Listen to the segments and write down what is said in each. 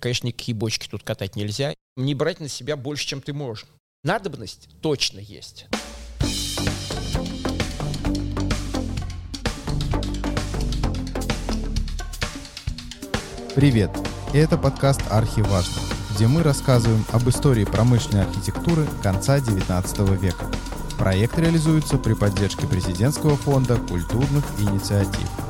Конечно, никакие бочки тут катать нельзя. Не брать на себя больше, чем ты можешь. Надобность точно есть. Привет! Это подкаст «Архиважно», где мы рассказываем об истории промышленной архитектуры конца XIX века. Проект реализуется при поддержке Президентского фонда культурных инициатив.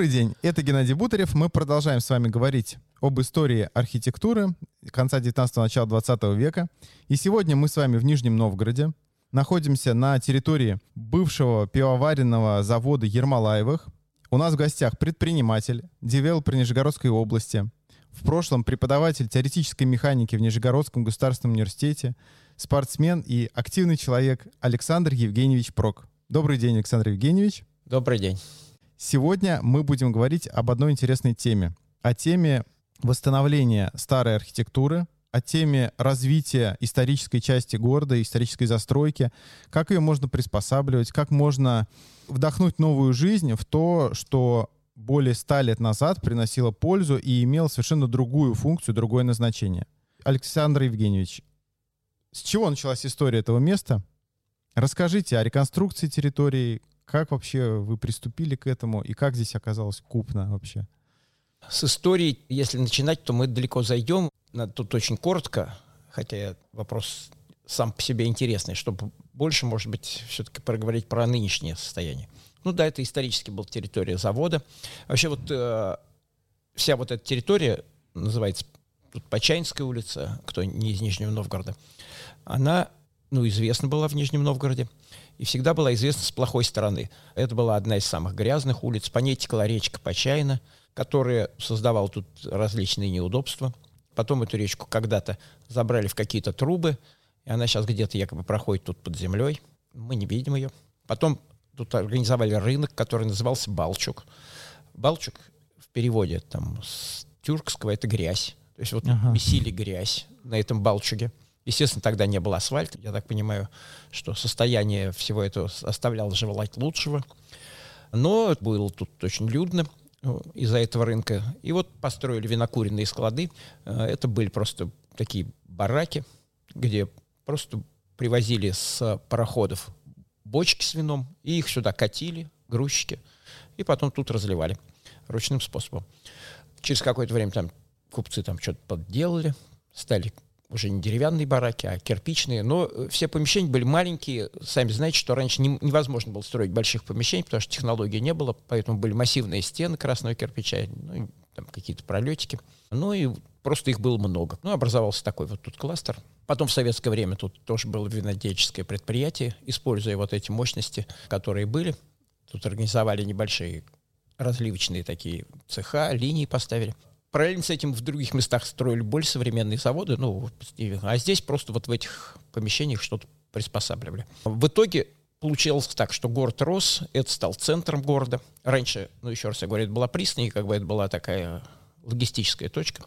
Добрый день, это Геннадий Бутарев. Мы продолжаем с вами говорить об истории архитектуры конца 19-го, начала 20 века. И сегодня мы с вами в Нижнем Новгороде. Находимся на территории бывшего пивоваренного завода Ермолаевых. У нас в гостях предприниматель, девелопер Нижегородской области, в прошлом преподаватель теоретической механики в Нижегородском государственном университете, спортсмен и активный человек Александр Евгеньевич Прок. Добрый день, Александр Евгеньевич. Добрый день. Сегодня мы будем говорить об одной интересной теме. О теме восстановления старой архитектуры, о теме развития исторической части города, исторической застройки, как ее можно приспосабливать, как можно вдохнуть новую жизнь в то, что более ста лет назад приносило пользу и имело совершенно другую функцию, другое назначение. Александр Евгеньевич, с чего началась история этого места? Расскажите о реконструкции территории, как вообще вы приступили к этому и как здесь оказалось купно вообще? С историей, если начинать, то мы далеко зайдем. Тут очень коротко, хотя вопрос сам по себе интересный, чтобы больше, может быть, все-таки проговорить про нынешнее состояние. Ну да, это исторически была территория завода. Вообще вот э, вся вот эта территория называется тут Почаинская улица, кто не из Нижнего Новгорода, она, ну, известна была в Нижнем Новгороде и всегда была известна с плохой стороны. Это была одна из самых грязных улиц. По ней текла речка Почайна, которая создавала тут различные неудобства. Потом эту речку когда-то забрали в какие-то трубы, и она сейчас где-то якобы проходит тут под землей. Мы не видим ее. Потом тут организовали рынок, который назывался Балчук. Балчук в переводе там с тюркского это грязь. То есть вот ага. месили грязь на этом Балчуге. Естественно, тогда не было асфальта. Я так понимаю, что состояние всего этого оставляло желать лучшего. Но было тут очень людно э, из-за этого рынка. И вот построили винокуренные склады. Э, это были просто такие бараки, где просто привозили с пароходов бочки с вином, и их сюда катили, грузчики, и потом тут разливали ручным способом. Через какое-то время там купцы там что-то подделали, стали уже не деревянные бараки, а кирпичные, но э, все помещения были маленькие. Сами знаете, что раньше не, невозможно было строить больших помещений, потому что технологии не было, поэтому были массивные стены красного кирпича, ну, там какие-то пролетики. Ну и просто их было много. Ну, образовался такой вот тут кластер. Потом в советское время тут тоже было винодельческое предприятие, используя вот эти мощности, которые были. Тут организовали небольшие разливочные такие цеха, линии поставили. Параллельно с этим в других местах строили более современные заводы, ну, а здесь просто вот в этих помещениях что-то приспосабливали. В итоге получилось так, что город рос, это стал центром города. Раньше, ну, еще раз я говорю, это была пристань, как бы это была такая логистическая точка.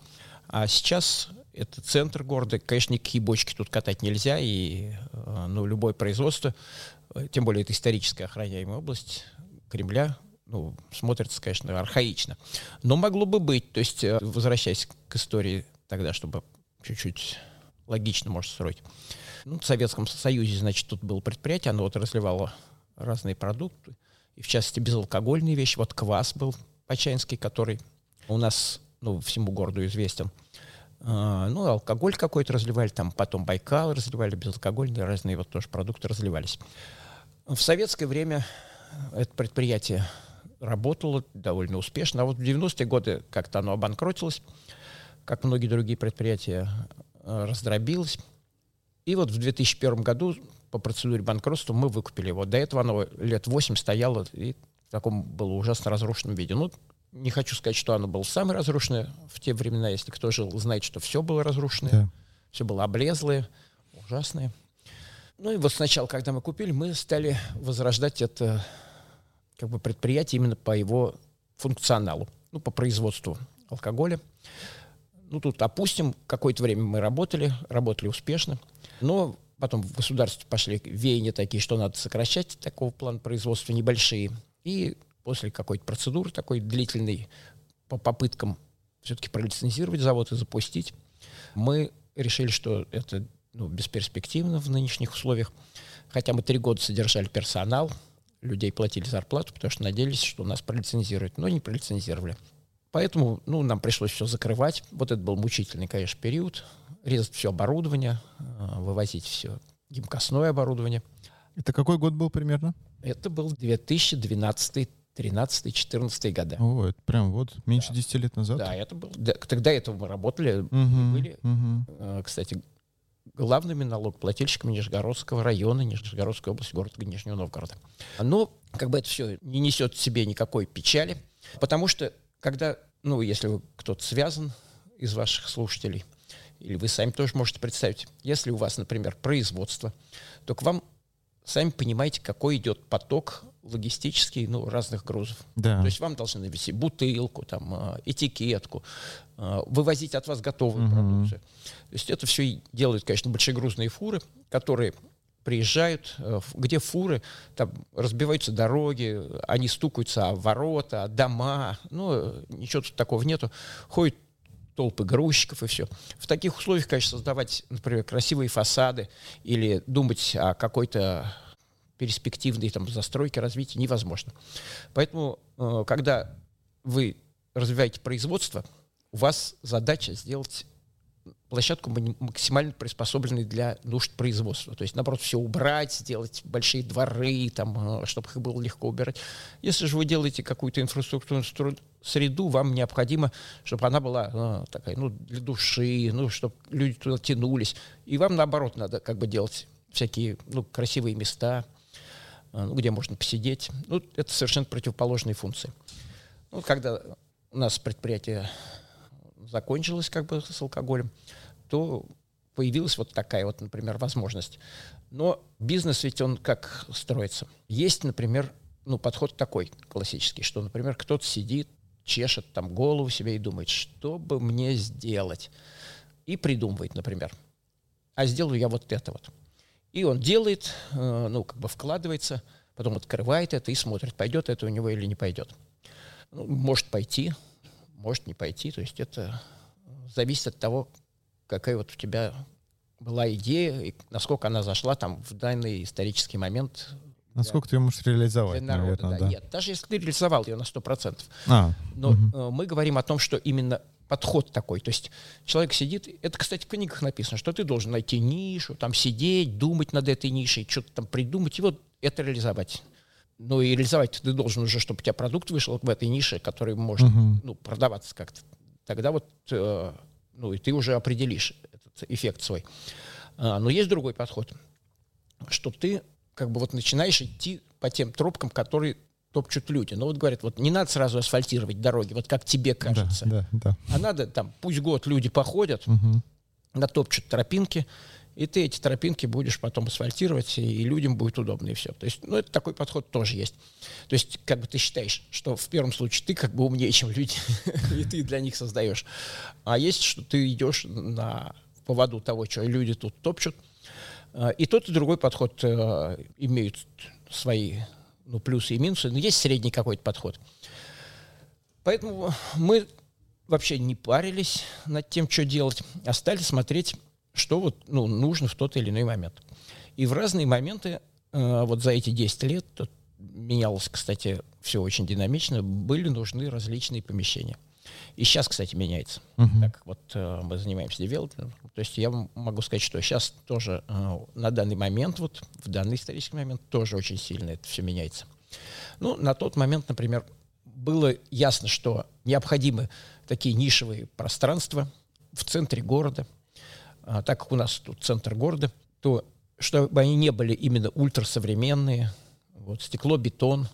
А сейчас это центр города. Конечно, никакие бочки тут катать нельзя, и э, ну, любое производство, э, тем более это историческая охраняемая область Кремля, ну, смотрится, конечно, архаично. Но могло бы быть. То есть, э, возвращаясь к истории тогда, чтобы чуть-чуть логично, может, строить. Ну, в Советском Союзе, значит, тут было предприятие, оно вот разливало разные продукты, и в частности безалкогольные вещи. Вот квас был почаинский, который у нас, ну, всему городу известен. А, ну, алкоголь какой-то разливали, там потом Байкал разливали, безалкогольные разные вот тоже продукты разливались. В советское время это предприятие работало довольно успешно. А вот в 90-е годы как-то оно обанкротилось, как многие другие предприятия э, раздробилось. И вот в 2001 году по процедуре банкротства мы выкупили его. До этого оно лет 8 стояло и в таком было ужасно разрушенном виде. Ну, не хочу сказать, что оно было самое разрушенное в те времена. Если кто жил, знает, что все было разрушенное. Да. Все было облезлое, ужасное. Ну и вот сначала, когда мы купили, мы стали возрождать это как бы предприятие именно по его функционалу, ну, по производству алкоголя. Ну, тут, опустим, какое-то время мы работали, работали успешно. Но потом в государстве пошли веяния такие, что надо сокращать такого плана производства небольшие. И после какой-то процедуры такой длительной по попыткам все-таки пролицензировать завод и запустить, мы решили, что это ну, бесперспективно в нынешних условиях. Хотя мы три года содержали персонал, людей платили зарплату, потому что надеялись, что нас пролицензируют, но не пролицензировали. Поэтому ну, нам пришлось все закрывать. Вот это был мучительный, конечно, период. Резать все оборудование, э, вывозить все гимкостное оборудование. Это какой год был примерно? Это был 2012 13 14 года. О, это прям вот меньше да. 10 лет назад? Да, это был. Да, тогда этого мы работали, угу, были, угу. кстати, главными налогоплательщиками Нижегородского района, Нижегородской области, города Нижнего Новгорода. Но как бы это все не несет в себе никакой печали, потому что когда, ну, если кто-то связан из ваших слушателей, или вы сами тоже можете представить, если у вас, например, производство, то к вам сами понимаете, какой идет поток логистический, ну, разных грузов. Да. То есть вам должны навести бутылку, там, а, этикетку, а, вывозить от вас готовую угу. продукцию. То есть это все делают, конечно, большегрузные фуры, которые приезжают, э, где фуры, там разбиваются дороги, они стукаются о ворота, о дома, ну, ничего тут такого нету. Ходят толпы грузчиков и все. В таких условиях, конечно, создавать, например, красивые фасады или думать о какой-то перспективной там, застройке, развитии невозможно. Поэтому, э, когда вы развиваете производство, у вас задача сделать площадку максимально приспособленной для нужд производства. То есть, наоборот, все убрать, сделать большие дворы, там, э, чтобы их было легко убирать. Если же вы делаете какую-то инфраструктурную среду, вам необходимо, чтобы она была ну, такая, ну, для души, ну, чтобы люди туда тянулись. И вам, наоборот, надо как бы делать всякие, ну, красивые места, э, ну, где можно посидеть. Ну, это совершенно противоположные функции. Ну, когда у нас предприятие закончилось как бы с алкоголем, то появилась вот такая вот, например, возможность. Но бизнес ведь он как строится? Есть, например, ну, подход такой классический, что, например, кто-то сидит, чешет там голову себе и думает, что бы мне сделать? И придумывает, например, а сделаю я вот это вот. И он делает, э, ну, как бы вкладывается, потом открывает это и смотрит, пойдет это у него или не пойдет. Ну, может пойти, может не пойти. То есть это зависит от того, какая вот у тебя была идея, и насколько она зашла там в данный исторический момент. Насколько ты ее можешь реализовать, для народа, наверное, да. да. Нет, даже если ты реализовал ее на 100%. А, но угу. мы говорим о том, что именно подход такой. То есть человек сидит, это, кстати, в книгах написано, что ты должен найти нишу, там сидеть, думать над этой нишей, что-то там придумать, и вот это реализовать. Ну и реализовать ты должен уже, чтобы у тебя продукт вышел в этой нише, который может угу. ну, продаваться как-то. Тогда вот э, ну, и ты уже определишь этот эффект свой. А, но есть другой подход, что ты как бы вот начинаешь идти по тем тропкам, которые топчут люди. Ну вот говорят, вот не надо сразу асфальтировать дороги, вот как тебе кажется. Да, да, да. А надо там, пусть год люди походят, угу. натопчут тропинки, и ты эти тропинки будешь потом асфальтировать, и людям будет удобно, и все. То есть, ну, это такой подход тоже есть. То есть, как бы ты считаешь, что в первом случае ты как бы умнее, чем люди, и ты для них создаешь. А есть, что ты идешь на поводу того, что люди тут топчут. А, и тот, и другой подход э, имеют свои ну, плюсы и минусы, но есть средний какой-то подход. Поэтому мы вообще не парились над тем, что делать, а стали смотреть что вот, ну, нужно в тот или иной момент. И в разные моменты э, вот за эти 10 лет, тут менялось, кстати, все очень динамично, были нужны различные помещения. И сейчас, кстати, меняется. Uh-huh. Так вот э, мы занимаемся девелопментом. То есть я могу сказать, что сейчас тоже э, на данный момент, вот в данный исторический момент, тоже очень сильно это все меняется. Ну, на тот момент, например, было ясно, что необходимы такие нишевые пространства в центре города – а, так как у нас тут центр города, то чтобы они не были именно ультрасовременные, вот стекло, бетон,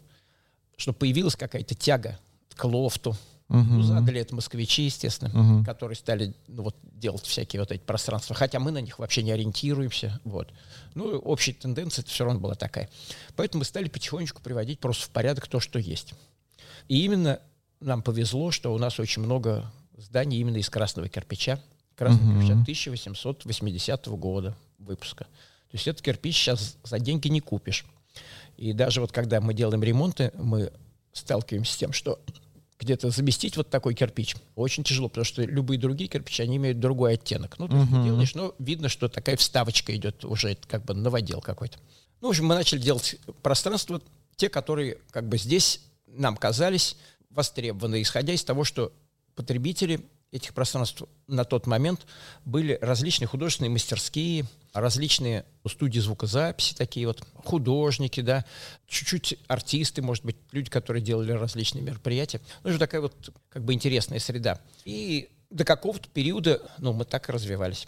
чтобы появилась какая-то тяга к лофту. Uh-huh. Ну, задали это москвичи, естественно, uh-huh. которые стали ну, вот, делать всякие вот эти пространства. Хотя мы на них вообще не ориентируемся. Вот. Ну, общая тенденция это все равно была такая. Поэтому мы стали потихонечку приводить просто в порядок то, что есть. И именно нам повезло, что у нас очень много зданий именно из красного кирпича. Красный угу. 1880 года выпуска. То есть этот кирпич сейчас за деньги не купишь. И даже вот когда мы делаем ремонты, мы сталкиваемся с тем, что где-то заместить вот такой кирпич очень тяжело, потому что любые другие кирпичи, они имеют другой оттенок. Ну, ты uh-huh. делаешь, но видно, что такая вставочка идет уже как бы новодел какой-то. Ну, в общем, мы начали делать пространства, те, которые как бы здесь нам казались востребованы, исходя из того, что потребители этих пространств на тот момент были различные художественные мастерские, различные студии звукозаписи, такие вот художники, да, чуть-чуть артисты, может быть, люди, которые делали различные мероприятия. Ну, это такая вот как бы интересная среда. И до какого-то периода, ну, мы так и развивались.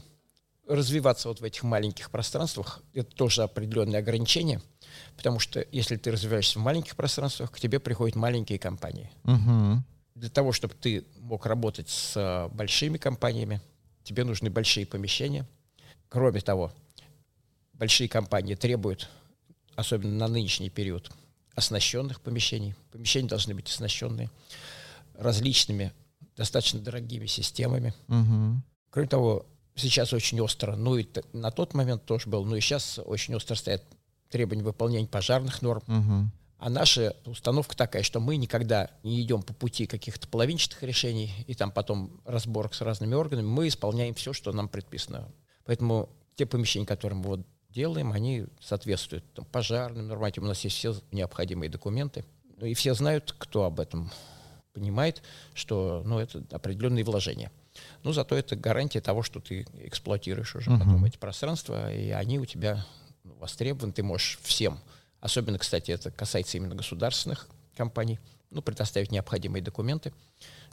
Развиваться вот в этих маленьких пространствах – это тоже определенные ограничения, потому что если ты развиваешься в маленьких пространствах, к тебе приходят маленькие компании. Угу. Для того, чтобы ты мог работать с э, большими компаниями, тебе нужны большие помещения. Кроме того, большие компании требуют, особенно на нынешний период, оснащенных помещений. Помещения должны быть оснащенные различными, достаточно дорогими системами. Угу. Кроме того, сейчас очень остро, ну и на тот момент тоже был, ну и сейчас очень остро стоят требования выполнения пожарных норм. Угу. А наша установка такая, что мы никогда не идем по пути каких-то половинчатых решений и там потом разборок с разными органами. Мы исполняем все, что нам предписано. Поэтому те помещения, которые мы вот делаем, они соответствуют там, пожарным нормативам. У нас есть все необходимые документы. Ну, и все знают, кто об этом понимает, что ну, это определенные вложения. Но зато это гарантия того, что ты эксплуатируешь уже uh-huh. потом эти пространства, и они у тебя востребованы, ты можешь всем Особенно, кстати, это касается именно государственных компаний. Ну, предоставить необходимые документы,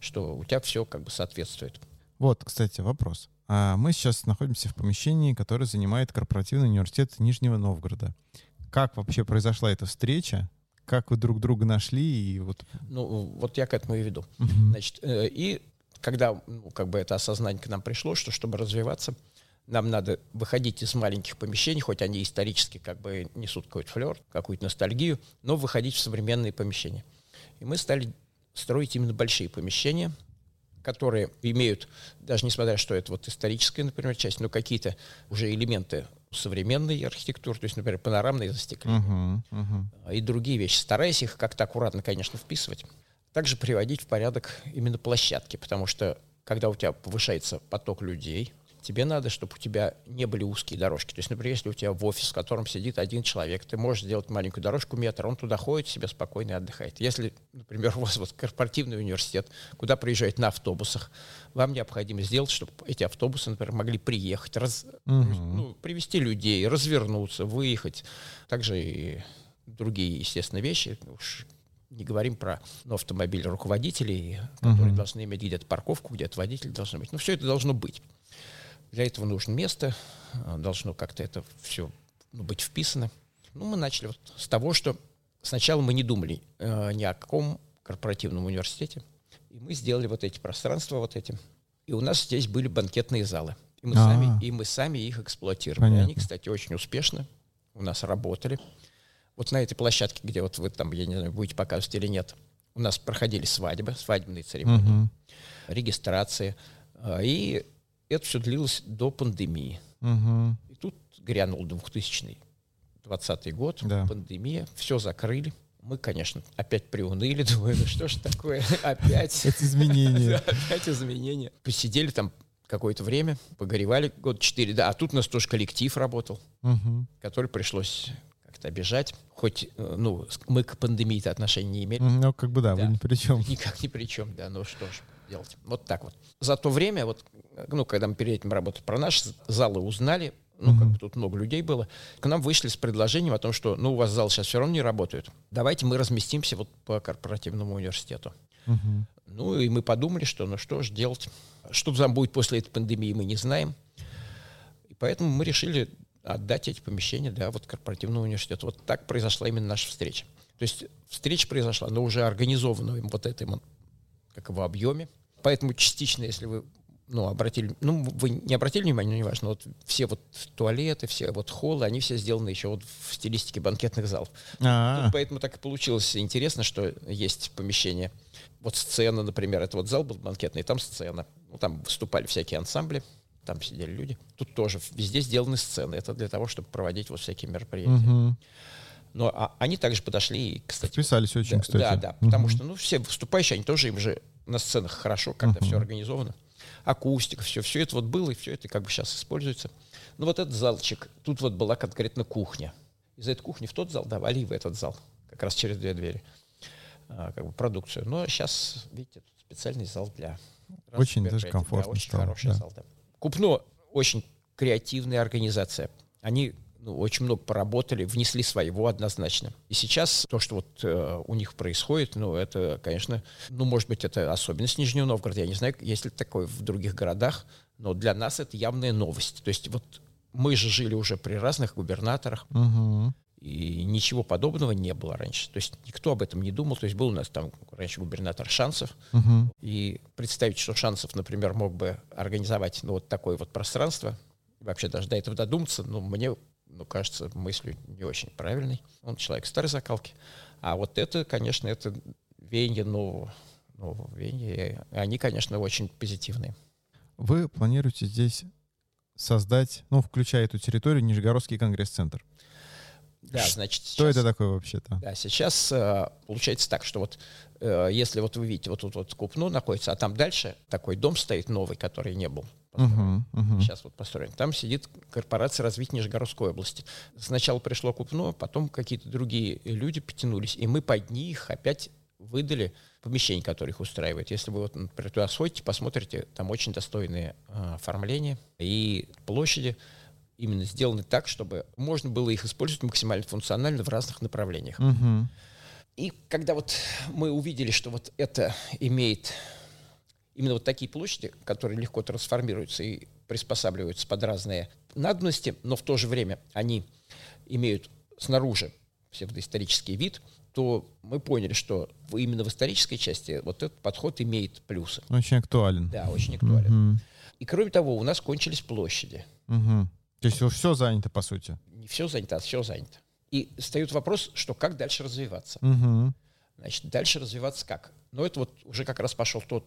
что у тебя все как бы соответствует. Вот, кстати, вопрос. А мы сейчас находимся в помещении, которое занимает корпоративный университет Нижнего Новгорода. Как вообще произошла эта встреча? Как вы друг друга нашли? И вот... Ну, вот я к этому и веду. Значит, э, и когда ну, как бы это осознание к нам пришло, что чтобы развиваться, нам надо выходить из маленьких помещений, хоть они исторически как бы несут какой-то флер, какую-то ностальгию, но выходить в современные помещения. И мы стали строить именно большие помещения, которые имеют, даже несмотря что это вот историческая, например, часть, но какие-то уже элементы современной архитектуры, то есть, например, панорамные застекления uh-huh, uh-huh. и другие вещи, стараясь их как-то аккуратно, конечно, вписывать. Также приводить в порядок именно площадки, потому что когда у тебя повышается поток людей, тебе надо, чтобы у тебя не были узкие дорожки. То есть, например, если у тебя в офис, в котором сидит один человек, ты можешь сделать маленькую дорожку метр, он туда ходит, себе спокойно отдыхает. Если, например, у вас вот корпоративный университет, куда приезжает на автобусах, вам необходимо сделать, чтобы эти автобусы, например, могли приехать, раз, угу. ну, привести людей, развернуться, выехать. Также и другие, естественно, вещи. Уж не говорим про ну, автомобиль руководителей, которые uh-huh. должны иметь где-то парковку, где-то водитель должен быть. Но все это должно быть. Для этого нужно место, а, должно как-то это все ну, быть вписано. Ну, мы начали вот с того, что сначала мы не думали э, ни о каком корпоративном университете. И мы сделали вот эти пространства вот эти. И у нас здесь были банкетные залы. И мы, сами, и мы сами их эксплуатировали. Понятно. Они, кстати, очень успешно у нас работали. Вот на этой площадке, где вот вы там, я не знаю, будете показывать или нет, у нас проходили свадьбы, свадебные церемонии, угу. регистрации. А, и это все длилось до пандемии. Угу. И тут грянул 2000 20 год, да. пандемия, все закрыли. Мы, конечно, опять приуныли, думаем, что ж такое, опять. Это изменения. Опять изменения. Посидели там какое-то время, погоревали год четыре, да, а тут у нас тоже коллектив работал, который пришлось как-то обижать. Хоть, э, ну, мы к пандемии-то отношения не имели. Ну, как бы да, вы ни при чем. Никак ни при чем, да, ну что ж делать. Вот так вот. За то время, вот, ну, когда мы перед этим работали, про наши залы узнали, ну, как бы тут много людей было, к нам вышли с предложением о том, что, ну, у вас зал сейчас все равно не работает. Давайте мы разместимся вот по корпоративному университету. Ну, и мы подумали, что, ну, что же делать. Что там будет после этой пандемии, мы не знаем. И поэтому мы решили отдать эти помещения для вот корпоративного университета. Вот так произошла именно наша встреча. То есть встреча произошла, но уже организованным вот этой как в объеме. Поэтому частично, если вы ну, обратили, ну, вы не обратили внимания, но неважно, вот все вот туалеты, все вот холлы, они все сделаны еще вот в стилистике банкетных залов. А-а-а. поэтому так и получилось интересно, что есть помещение. Вот сцена, например, это вот зал был банкетный, там сцена. Ну, там выступали всякие ансамбли, там сидели люди. Тут тоже везде сделаны сцены. Это для того, чтобы проводить вот всякие мероприятия. Мгм. Но а, они также подошли, и, кстати... Вписались очень, да, кстати. Да, да, потому Мгм. что, ну, все выступающие, они тоже, им же на сценах хорошо, когда все организовано. Акустика, все, все это вот было, и все это как бы сейчас используется. Ну, вот этот залчик, тут вот была конкретно кухня. Из этой кухни в тот зал давали и в этот зал, как раз через две двери, а, как бы продукцию. Но сейчас, видите, тут специальный зал для... Очень даже комфортно Да, очень стало, хороший да. зал, да. Купно очень креативная организация. Они ну, очень много поработали, внесли своего однозначно. И сейчас то, что вот э, у них происходит, ну, это, конечно, ну, может быть, это особенность Нижнего Новгорода. Я не знаю, есть ли такое в других городах, но для нас это явная новость. То есть вот мы же жили уже при разных губернаторах, Мгм. и ничего подобного не было раньше. То есть никто об этом не думал. То есть был у нас там раньше губернатор Шансов, Мгм. и представить, что Шансов, например, мог бы организовать ну, вот такое вот пространство, вообще даже до этого додуматься, ну, мне ну, кажется мыслью не очень правильной. Он человек старой закалки. А вот это, конечно, это веяние нового, нового веяния. Они, конечно, очень позитивные. Вы планируете здесь создать, ну, включая эту территорию, Нижегородский конгресс-центр. Да, значит, Что сейчас- это такое вообще-то? Да, сейчас э, получается так, что вот э, если вот вы видите, вот тут вот Купно находится, а там дальше такой дом стоит новый, который не был Мгм, мгм. сейчас вот построен. Там сидит корпорация развития Нижегородской области. Сначала пришло Купно, потом какие-то другие люди потянулись, и мы под них опять выдали помещение, которое их устраивает. Если вы вот, например, туда сходите, посмотрите, там очень достойные э, оформления и площади именно сделаны так, чтобы можно было их использовать максимально функционально в разных направлениях. Мгм. И когда вот мы увидели, что вот это имеет именно вот такие площади, которые легко трансформируются и приспосабливаются под разные надобности, но в то же время они имеют снаружи псевдоисторический вид, то мы поняли, что именно в исторической части вот этот подход имеет плюсы. Очень актуален. Да, очень актуален. Мгм. И кроме того, у нас кончились площади. Мгм. То есть все занято, по сути. Не все занято, а все занято. И встает вопрос, что как дальше развиваться. Мгм. Значит, дальше развиваться как? Ну, это вот уже как раз пошел тот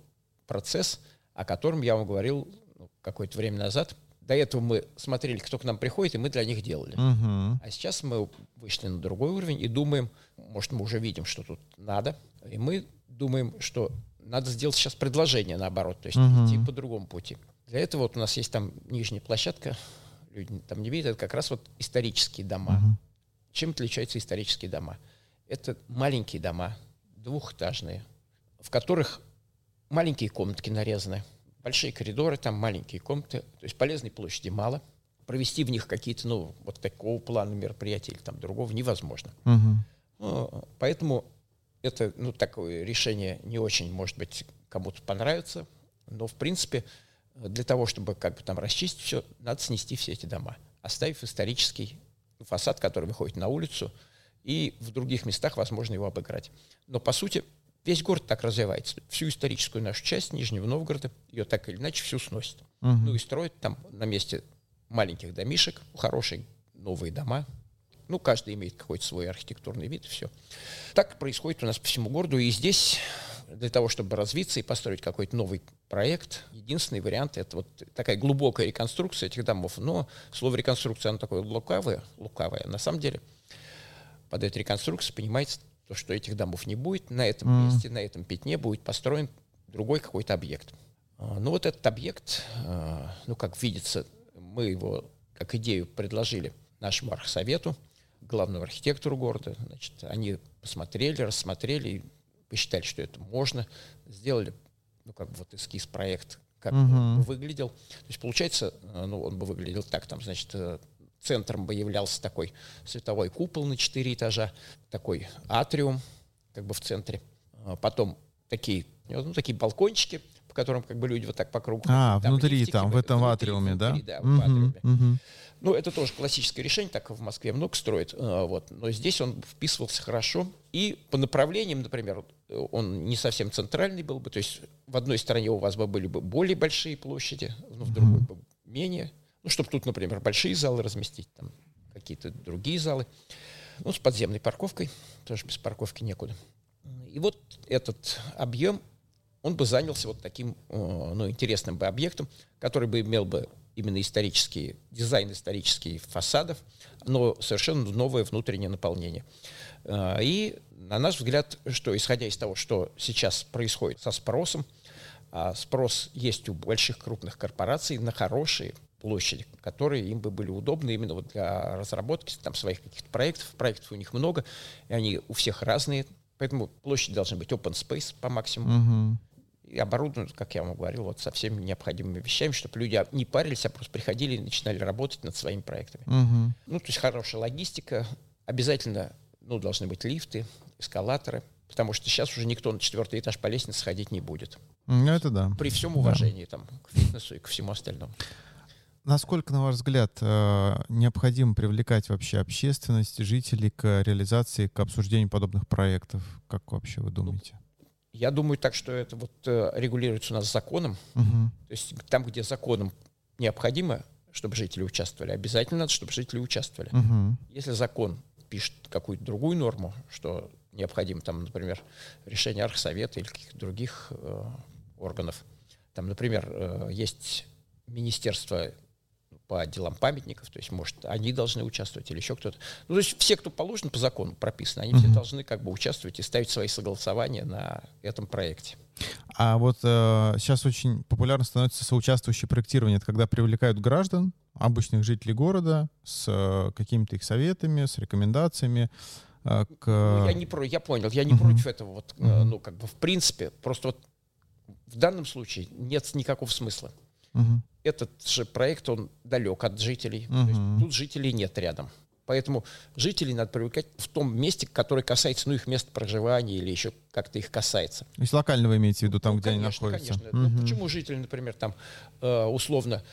процесс, о котором я вам говорил ну, какое-то время назад. До этого мы смотрели, кто к нам приходит, и мы для них делали. Мгм. А сейчас мы вышли на другой уровень и думаем, может, мы уже видим, что тут надо, и мы думаем, что надо сделать сейчас предложение наоборот, то есть Мгм. идти по другому пути. Для этого вот у нас есть там нижняя площадка, люди там не видят, это как раз вот исторические дома. Мгм. Чем отличаются исторические дома? Это маленькие дома, двухэтажные, в которых маленькие комнатки нарезаны, большие коридоры, там маленькие комнаты, то есть полезной площади мало. Провести в них какие-то, ну, вот такого плана мероприятия или там другого невозможно. Мгм. Ну, поэтому это, ну, такое решение не очень, может быть, кому-то понравится, но, в принципе, для того, чтобы как бы там расчистить все, надо снести все эти дома, оставив исторический фасад, который выходит на улицу, и в других местах возможно его обыграть. Но, по сути, весь город так развивается. Всю историческую нашу часть Нижнего Новгорода, ее так или иначе всю сносит. Мгм. Ну и строят там на месте маленьких домишек, хорошие новые дома. Ну, каждый имеет какой-то свой архитектурный вид, и все. Так происходит у нас по всему городу. И здесь для того, чтобы развиться и построить какой-то новый проект, единственный вариант – это вот такая глубокая реконструкция этих домов. Но слово реконструкция, оно такое лукавое, лукавое. На самом деле под этой реконструкцией понимается то, что этих домов не будет. На этом Мгм. месте, на этом пятне будет построен другой какой-то объект. А, Ну вот этот объект, а, ну как видится, мы его как идею предложили нашему архсовету, главному архитектору города. Значит, они посмотрели, рассмотрели, посчитали, что это можно, сделали, ну как бы вот эскиз проект, как он бы выглядел. То есть получается, э, ну он бы выглядел так, там, значит, э, центром бы являлся такой световой купол на четыре этажа, такой атриум, как бы в центре. А Потом такие, ну, такие балкончики, по которым как бы люди вот так по кругу. А. Там внутри, лифтики там, в этом внутри, атриуме, да? внутри, да, в Мгм, атриуме. мгм. Ну, это тоже классическое решение, так в Москве много строят, э, вот. но здесь он вписывался хорошо. И по направлениям, например, э, он не совсем центральный был бы, то есть в одной стороне у вас бы были бы более большие площади, ну, в другой бы менее. Ну, чтобы тут, например, большие залы разместить, там какие-то другие залы. Ну, с подземной парковкой, тоже без парковки некуда. И вот этот объем, он бы занялся вот таким, э, ну, интересным бы объектом, который бы имел бы именно исторические, дизайн исторический фасадов, но совершенно новое внутреннее наполнение. А, и, на наш взгляд, что исходя из того, что сейчас происходит со спросом, а спрос есть у больших крупных корпораций на хорошие площади, которые им бы были удобны именно вот для разработки там, своих каких-то проектов. Проектов у них много, и они у всех разные, поэтому площади должны быть open space по максимуму. И оборудованы, как я вам говорил, вот со всеми необходимыми вещами, чтобы люди не парились, а просто приходили и начинали работать над своими проектами. Угу. Ну, то есть хорошая логистика, обязательно ну, должны быть лифты, эскалаторы, потому что сейчас уже никто на четвертый этаж по лестнице ходить не будет. Ну, это да. При всем уважении да. там, к фитнесу и к всему остальному. Насколько, на ваш взгляд, э, необходимо привлекать вообще общественность, жителей к реализации, к обсуждению подобных проектов? Как вообще вы думаете? Я думаю так, что это вот э, регулируется у нас законом. Угу. То есть там, где законом необходимо, чтобы жители участвовали, обязательно надо, чтобы жители участвовали. Угу. Если закон пишет какую-то другую норму, что необходимо, там, например, решение Архсовета или каких-то других э, органов. Там, например, э, есть Министерство по делам памятников, то есть, может, они должны участвовать или еще кто-то. Ну, то есть все, кто положен по закону прописано, они mm-hmm. все должны как бы участвовать и ставить свои согласования на этом проекте. А вот э, сейчас очень популярно становится соучаствующее проектирование. Это когда привлекают граждан, обычных жителей города, с э, какими-то их советами, с рекомендациями. Э, к... ну, я не про, я понял, я не uh-huh. против этого. Вот, uh-huh. ну, как бы в принципе, просто вот в данном случае нет никакого смысла. Uh-huh этот же проект, он далек от жителей. Угу. То есть тут жителей нет рядом. Поэтому жителей надо привлекать в том месте, которое касается ну, их места проживания или еще как-то их касается. То есть локально вы имеете в виду там, ну, где конечно, они находятся? Конечно. Угу. Ну, почему жители, например, там э, условно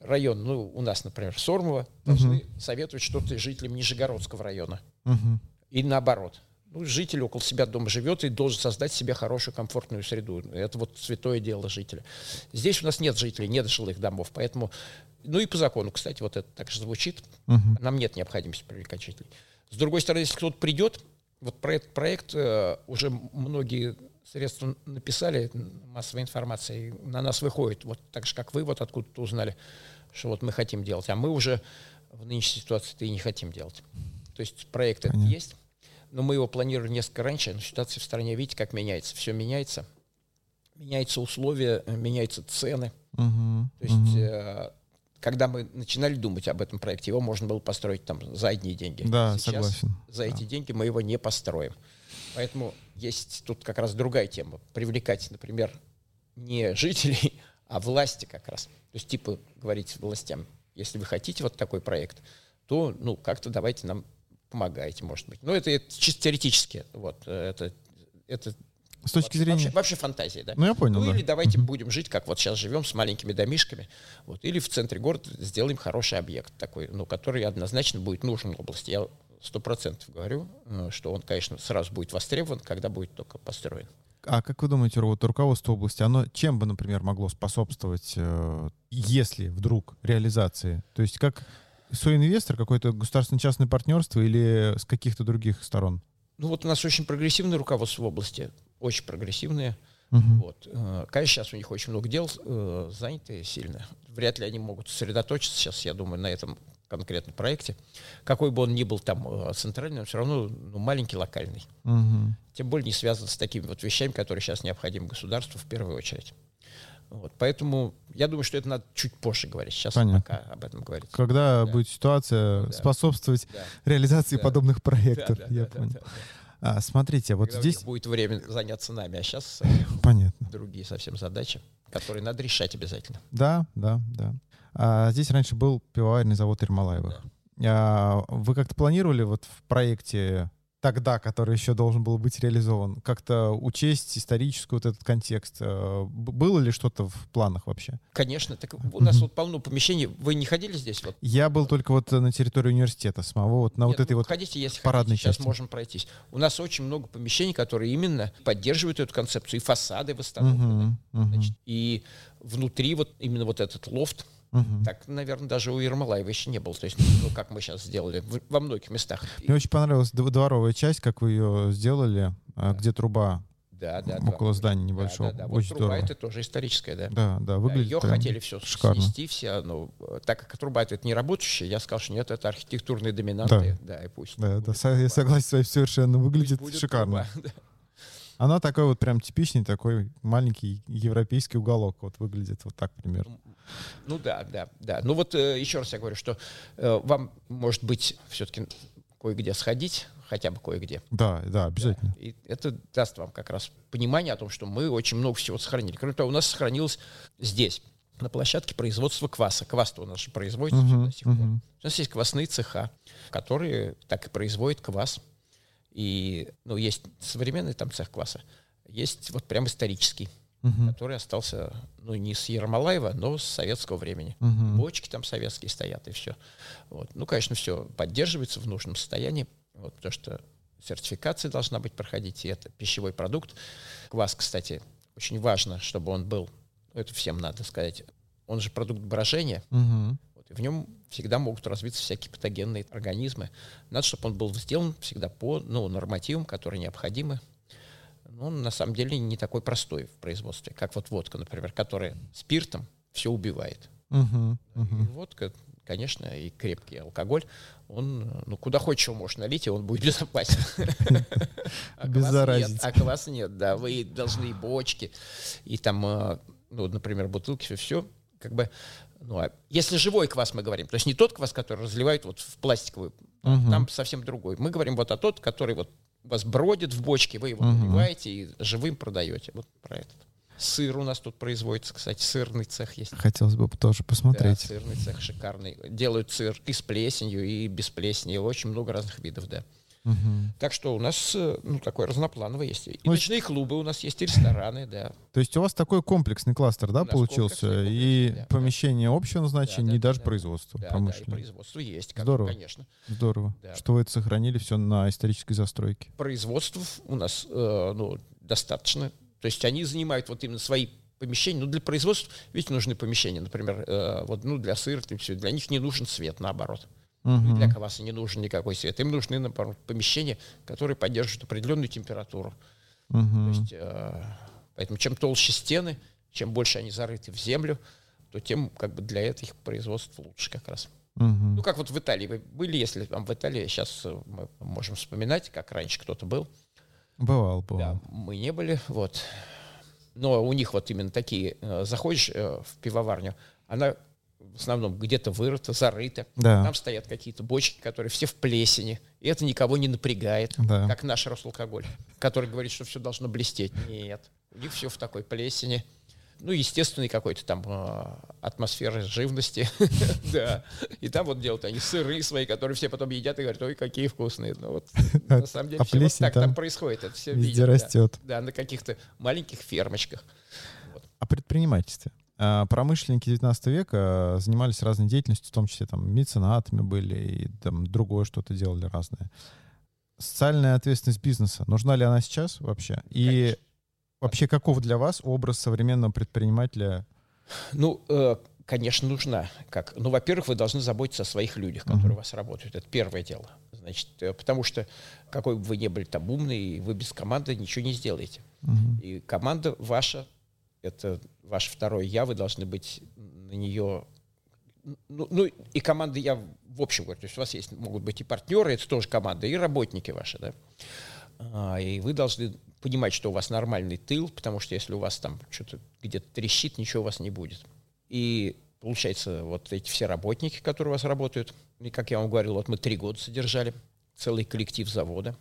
район, ну, у нас, например, Сормово, должны угу. советовать что-то жителям Нижегородского района. Угу. И наоборот ну, житель около себя дома живет и должен создать себе хорошую, комфортную среду. Это вот святое дело жителя. Здесь у нас нет жителей, нет жилых домов, поэтому... Ну и по закону, кстати, вот это так же звучит. Угу. Нам нет необходимости привлекать жителей. С другой стороны, если кто-то придет, вот про этот проект э, уже многие средства написали, массовой информации, на нас выходит, вот так же, как вы вот откуда-то узнали, что вот мы хотим делать, а мы уже в нынешней ситуации-то и не хотим делать. То есть проект этот есть, но мы его планировали несколько раньше, но ситуация в стране, видите, как меняется. Все меняется. Меняются условия, э, меняются цены. Угу, То есть, угу. э, когда мы начинали думать об этом проекте, его можно было построить там за одни деньги. Да, Сейчас согласен. За эти да. деньги мы его не построим. Поэтому есть тут как раз другая тема. Привлекать, например, не жителей, а власти как раз. То есть, типа, говорить властям, если вы хотите вот такой проект, то, ну, как-то давайте нам помогаете, может быть. Но это, это чисто теоретически. Вот, э, это, это с точки зрения... Вообще, вообще фантазия, да? Ну, я понял, Ну, да. или давайте будем жить, как вот сейчас живем, с маленькими домишками. Вот, или в центре города сделаем хороший объект такой, ну, который однозначно будет нужен области. Я сто процентов говорю, э, что он, конечно, сразу будет востребован, когда будет только построен. А как вы думаете, вот руководство области, оно чем бы, например, могло способствовать, э, если вдруг реализации? То есть как соинвестор, какое-то государственно-частное партнерство или с каких-то других сторон? Ну вот у нас очень прогрессивное руководство в области, очень прогрессивное. Угу. Вот. Э, конечно, сейчас у них очень много дел, э, занятые сильно. Вряд ли они могут сосредоточиться сейчас, я думаю, на этом конкретном проекте. Какой бы он ни был там э, центральный, он все равно ну, маленький, локальный. Угу. Тем более не связан с такими вот вещами, которые сейчас необходимы государству в первую очередь. Вот, поэтому я думаю, что это надо чуть позже говорить. Сейчас Понятно. пока об этом говорить. Когда да. будет ситуация да. способствовать да. реализации да. подобных проектов, да, да, я да, понял. Да, да, А, смотрите, вот Когда здесь... будет время заняться нами, а сейчас Понятно. другие совсем задачи, которые надо решать обязательно. Да, да, да. А, здесь раньше был пивоваренный завод Ермолаева. Да. А, вы как-то планировали вот в проекте тогда, который еще должен был быть реализован, как-то учесть исторический вот этот контекст? Э, было ли что-то в планах вообще? Конечно. Так у нас вот полно помещений. Вы не ходили здесь? Вот? Я был только вот на территории университета самого, вот на Нет, вот этой ну, вот ходите, если парадной хотите, сейчас части. можем пройтись. У нас очень много помещений, которые именно поддерживают эту концепцию. И фасады восстановлены. Мгм, мгм, Значит, и внутри вот именно вот этот лофт, мгм. так, наверное, даже у Ермолаева еще не было. То есть, ну, как мы сейчас сделали в- во многих местах. Мне очень понравилась дв- дворовая часть, как вы ее сделали, а, где труба Да, да. Около здания небольшого. Да, да, да. Очень вот труба здорово. это тоже историческая, да. Да, да, выглядит Ее прям хотели все шикарно. снести, все, ну, так как труба это не работающая, я сказал, что нет, это архитектурные доминанты, да, и пусть. Да, да, я согласен с вами, совершенно выглядит шикарно. труба, да. Она такой вот прям типичный такой маленький европейский уголок вот выглядит вот так примерно. Ну да, да, да. Ну вот э, еще раз я говорю, что э, вам, может быть, все-таки кое-где сходить, хотя бы кое-где. Да, да, обязательно. И это даст вам как раз понимание о том, что мы очень много всего сохранили. Кроме того, у нас сохранилось здесь, на площадке производства кваса. Квас-то у нас же производится Мгм, до сих пор. мгм. У нас есть квасные цеха, которые так и производят квас. И, ну, есть современный там цех кваса, есть вот прям исторический, Мгм, который остался, ну, не с Ермолаева, но с советского времени. мгм. Бочки там советские стоят, и все. Вот. Ну, конечно, все поддерживается в нужном состоянии, вот, потому что сертификация должна быть проходить, и это пищевой продукт. Квас, кстати, очень важно, чтобы он был, ну, это всем надо сказать, он же продукт брожения, Мгм. Вот, и в нем всегда могут развиться всякие патогенные организмы. Надо, чтобы он был сделан всегда по ну, нормативам, которые необходимы. Но он на самом деле не такой простой в производстве, как вот водка, например, которая спиртом все убивает. И мгм. водка, конечно, и крепкий алкоголь, он, ну, куда хочешь его можешь налить, и он будет безопасен. А Обеззаразить. нет, А квас нет, да. Вы должны бочки, и там, э, ну, например, бутылки, все, как бы, ну, а если живой квас мы говорим, то есть не тот квас, который разливают вот в пластиковую, Мгм. там совсем другой. Мы говорим вот о тот, который вот у вас бродит в бочке, вы его Мгм. наливаете и живым продаете. Вот про этот. Сыр у нас тут производится, кстати, сырный цех есть. Хотелось бы тоже Да, посмотреть. сырный цех шикарный. Делают сыр и с плесенью, и без плесени. Очень много разных видов, да. Мгм. Так что у нас, э, ну, такое разноплановое есть. И Ну, ночные клубы у нас есть, и рестораны, да. То есть у вас такой комплексный кластер, да, получился? И да, помещение общего назначения, Да, и да, даже да. производство Да, да, и промышленное. производство есть, как, Здорово. конечно. Здорово. Да. Что вы это сохранили все на исторической застройке. Производств у нас, э, ну, достаточно. То есть они занимают вот именно свои помещения. Ну, для производства, видите, нужны помещения. Например, э, вот, ну, для сыра, и для них не нужен свет, наоборот. Мгм. для кваса не нужен никакой свет. Им нужны, наоборот, помещения, которые поддерживают определенную температуру. Мгм. То есть, э, поэтому чем толще стены, чем больше они зарыты в землю, то тем как бы для этих производств лучше как раз. Мгм. Ну, как вот в Италии вы были, если там в Италии, сейчас мы можем вспоминать, как раньше кто-то был. Бывал, Да, бывал. мы не были, вот. Но у них вот именно такие, э, заходишь э, в пивоварню, она в основном где-то вырыта, зарыта. Да. Там стоят какие-то бочки, которые все в плесени, и это никого не напрягает, Да. как наш Росалкоголь, который говорит, что все должно блестеть. Нет, у них все в такой плесени. Ну, естественный какой-то там э, атмосфера живности, да. И там вот делают они сыры свои, которые все потом едят и говорят, ой, какие вкусные. Ну вот, на самом деле, а все вот так там происходит, это все Везде растет. Да, на каких-то маленьких фермочках. О предпринимательстве. А, Промышленники 19 века а, занимались разной деятельностью, в том числе там меценатами были и там другое что-то делали разное. Социальная ответственность бизнеса. Нужна ли она сейчас вообще? И Конечно. вообще каков для вас образ современного предпринимателя? Ну, э, конечно, нужна. Как? Ну, во-первых, вы должны заботиться о своих людях, которые Мгм. у вас работают. Это первое дело. Значит, э, потому что какой бы вы ни были там умный, вы без команды ничего не сделаете. Мгм. И команда ваша, это ваше второе я, вы должны быть на нее... Ну, ну, и команда я в общем говорю, то есть у вас есть, могут быть и партнеры, это тоже команда, и работники ваши, да. А, и вы должны понимать, что у вас нормальный тыл, потому что если у вас там что-то где-то трещит, ничего у вас не будет. И получается, вот эти все работники, которые у вас работают, и как я вам говорил, вот мы три года содержали целый коллектив завода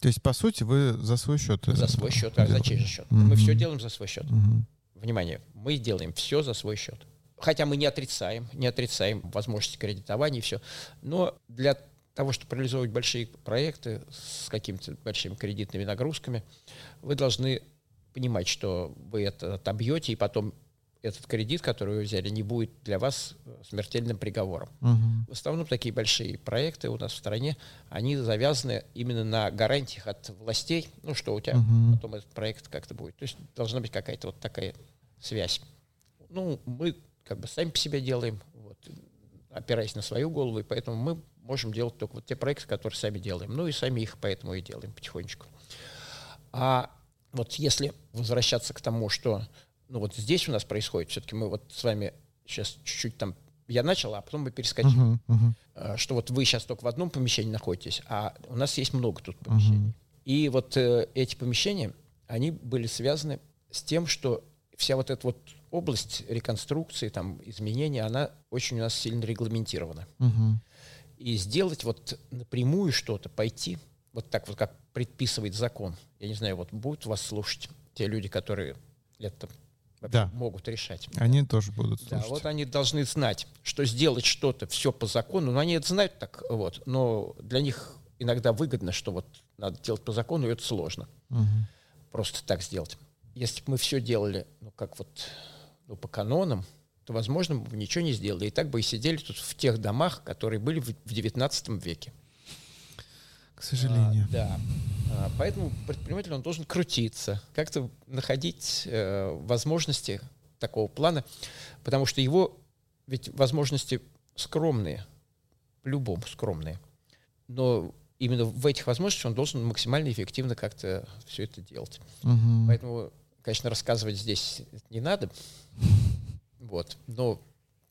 То есть, по сути, вы за свой счет? за свой счет, а за чей же счет? Мгм. Мы все делаем за свой счет. Мгм. Внимание, мы делаем все за свой счет. Хотя мы не отрицаем, не отрицаем возможности кредитования и все. Но для того, чтобы реализовывать большие проекты с какими-то большими кредитными нагрузками, вы должны понимать, что вы это отобьете, и потом этот кредит, который вы взяли, не будет для вас э, смертельным приговором. Мгм. В основном такие большие проекты у нас в стране, они завязаны именно на гарантиях от властей, ну, что у тебя Мгм. потом этот проект как-то будет. То есть должна быть какая-то вот такая связь. Ну, мы как бы сами по себе делаем, вот, опираясь на свою голову, и поэтому мы можем делать только вот те проекты, которые сами делаем. Ну и сами их поэтому и делаем потихонечку. А вот если возвращаться к тому, что ну вот здесь у нас происходит, все-таки мы вот с вами сейчас чуть-чуть там я начал, а потом мы перескочим. Uh-huh, uh-huh. Что вот вы сейчас только в одном помещении находитесь, а у нас есть много тут помещений. Uh-huh. И вот э, эти помещения, они были связаны с тем, что вся вот эта вот область реконструкции, там, изменения, она очень у нас сильно регламентирована. Uh-huh. И сделать вот напрямую что-то, пойти, вот так вот, как предписывает закон. Я не знаю, вот будут вас слушать те люди, которые это да. могут решать. Они тоже будут слушать. Да, вот они должны знать, что сделать что-то все по закону. Ну, они это знают так вот, но для них иногда выгодно, что вот надо делать по закону, и это сложно. Угу. Просто так сделать. Если бы мы все делали, ну, как вот ну, по канонам, то, возможно, мы бы ничего не сделали. И так бы и сидели тут в тех домах, которые были в XIX веке. К сожалению. А, да. А, поэтому предприниматель он должен крутиться, как-то находить э, возможности такого плана, потому что его ведь возможности скромные, по-любому скромные. Но именно в этих возможностях он должен максимально эффективно как-то все это делать. Угу. Поэтому, конечно, рассказывать здесь не надо. Вот. Но,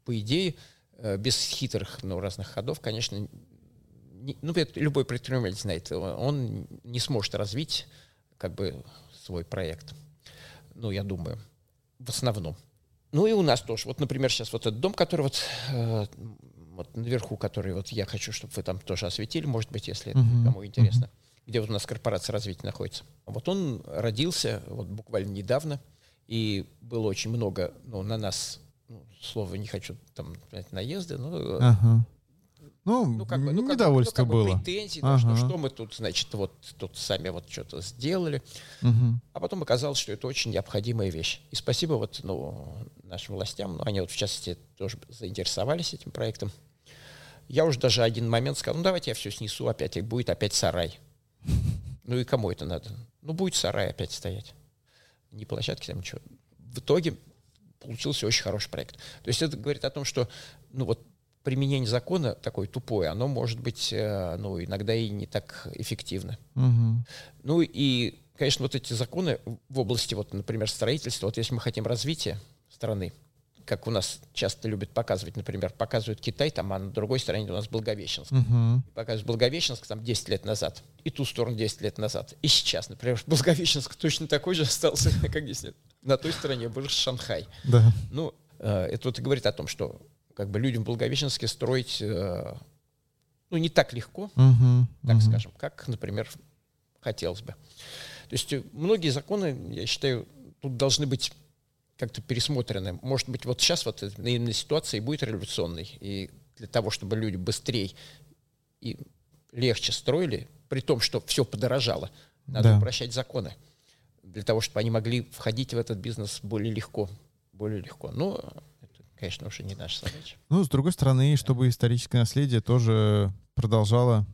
по идее, э, без хитрых ну, разных ходов, конечно, ну, любой предприниматель знает, он не сможет развить как бы свой проект. Ну, я думаю, в основном. Ну и у нас тоже. Вот, например, сейчас вот этот дом, который вот, э, вот наверху, который вот я хочу, чтобы вы там тоже осветили, может быть, если uh-huh. кому интересно, uh-huh. где вот у нас корпорация развития находится. Вот он родился вот буквально недавно, и было очень много, ну, на нас, ну, слово не хочу там, наезды, но uh-huh ну, ну, как бы, ну, недовольство как, ну, как было. претензии, ага. что, что мы тут, значит, вот тут сами вот что-то сделали. Угу. А потом оказалось, что это очень необходимая вещь. И спасибо вот, ну, нашим властям, ну, они вот в частности тоже заинтересовались этим проектом. Я уже даже один момент сказал, ну, давайте я все снесу опять, и будет опять сарай. Ну и кому это надо? Ну, будет сарай опять стоять. Не площадки там ничего. В итоге получился очень хороший проект. То есть это говорит о том, что, ну, вот применение закона такое тупое, оно может быть, э, ну, иногда и не так эффективно. Угу. Ну и, конечно, вот эти законы в области, вот, например, строительства, вот если мы хотим развития страны, как у нас часто любят показывать, например, показывают Китай, там, а на другой стороне у нас Благовещенск. Uh-huh. Показывают Благовещенск там 10 лет назад, и ту сторону 10 лет назад. И сейчас, например, Благовещенск точно такой же остался, как 10 лет. На той стороне был Шанхай. Да. Ну, э, это вот и говорит о том, что как бы людям в Благовещенске строить, э, ну, не так легко, uh-huh, так uh-huh. скажем, как, например, хотелось бы. То есть э, многие законы, я считаю, тут должны быть как-то пересмотрены. Может быть, вот сейчас вот именно ситуация будет революционной, и для того, чтобы люди быстрее и легче строили, при том, что все подорожало, надо да. упрощать законы, для того, чтобы они могли входить в этот бизнес более легко, более легко. Но конечно, уже не наша задача. Ну, с другой стороны, чтобы историческое наследие тоже продолжало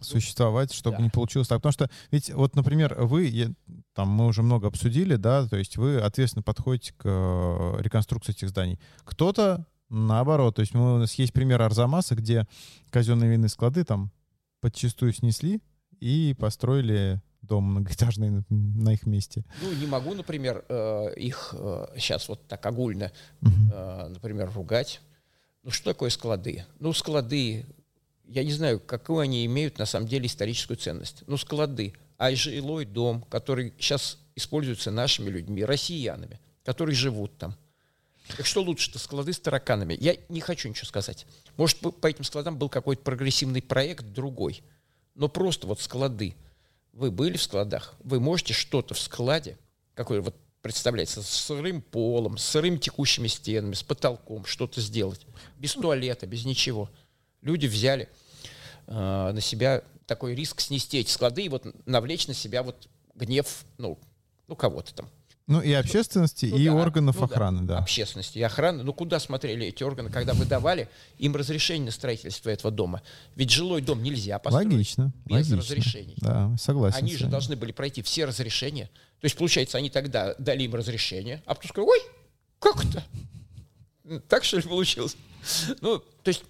существовать, чтобы да. не получилось так. Потому что ведь вот, например, вы, я, там мы уже много обсудили, да, то есть вы ответственно подходите к э, реконструкции этих зданий. Кто-то наоборот, то есть мы, у нас есть пример Арзамаса, где казенные винные склады там подчистую снесли и построили дом многоэтажный на их месте? Ну, не могу, например, э, их э, сейчас вот так огульно, uh например, ругать. Ну, что такое склады? Ну, склады, я не знаю, какую они имеют на самом деле историческую ценность. Ну, склады, а жилой дом, который сейчас используется нашими людьми, россиянами, которые живут там. Так что лучше-то, склады с тараканами? Я не хочу ничего сказать. Может, по этим складам был какой-то прогрессивный проект другой. Но просто вот склады – вы были в складах, вы можете что-то в складе, какой вот представляется, с сырым полом, с сырым текущими стенами, с потолком что-то сделать. Без туалета, без ничего. Люди взяли э, на себя такой риск снести эти склады и вот навлечь на себя вот гнев, ну, ну кого-то там. Ну и общественности, ну, и да, органов ну, охраны, да. да. Общественности и охраны. Ну куда смотрели эти органы, когда выдавали им разрешение на строительство этого дома? Ведь жилой дом нельзя построить логично, без логично. разрешений. Да, согласен. Они же должны были пройти все разрешения. То есть, получается, они тогда дали им разрешение, а потом сказали, ой, как это? Так что ли получилось? Ну, то есть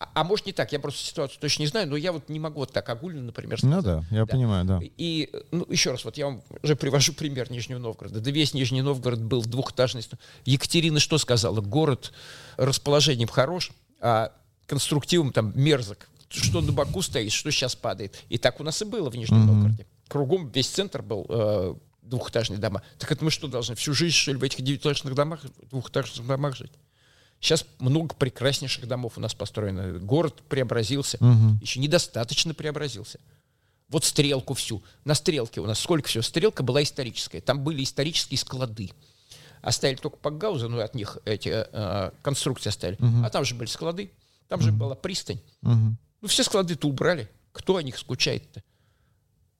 А, а может не так, я просто ситуацию точно не знаю, но я вот не могу вот так огульно, например, сказать. Ну да, я да. понимаю, да. И, ну, еще раз, вот я вам уже привожу пример Нижнего Новгорода. Да весь Нижний Новгород был двухэтажный. Екатерина что сказала? Город расположением хорош, а конструктивом там мерзок. Что на боку стоит, что сейчас падает. И так у нас и было в Нижнем mm-hmm. Новгороде. Кругом весь центр был э, двухэтажные дома. Так это мы что, должны всю жизнь, что ли, в этих девятиэтажных домах, двухэтажных домах жить? Сейчас много прекраснейших домов у нас построено. Город преобразился, угу. еще недостаточно преобразился. Вот стрелку всю. На стрелке у нас сколько всего? Стрелка была историческая. Там были исторические склады. Оставили только Пакгауза, ну, от них эти э, конструкции оставили. Угу. А там же были склады. Там угу. же была пристань. Угу. Ну, все склады-то убрали. Кто о них скучает-то?